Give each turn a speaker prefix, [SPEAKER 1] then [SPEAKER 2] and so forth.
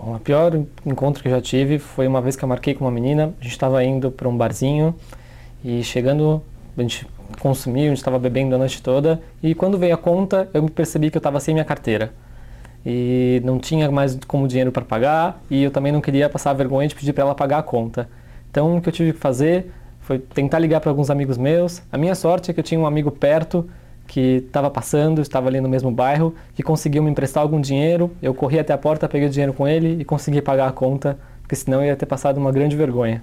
[SPEAKER 1] Bom, o pior encontro que eu já tive foi uma vez que eu marquei com uma menina, a gente estava indo para um barzinho e chegando, a gente consumiu, a gente estava bebendo a noite toda e quando veio a conta eu percebi que eu estava sem minha carteira e não tinha mais como dinheiro para pagar e eu também não queria passar vergonha de pedir para ela pagar a conta. Então o que eu tive que fazer foi tentar ligar para alguns amigos meus. A minha sorte é que eu tinha um amigo perto que estava passando, estava ali no mesmo bairro, que conseguiu me emprestar algum dinheiro. Eu corri até a porta, peguei o dinheiro com ele e consegui pagar a conta, porque senão eu ia ter passado uma grande vergonha.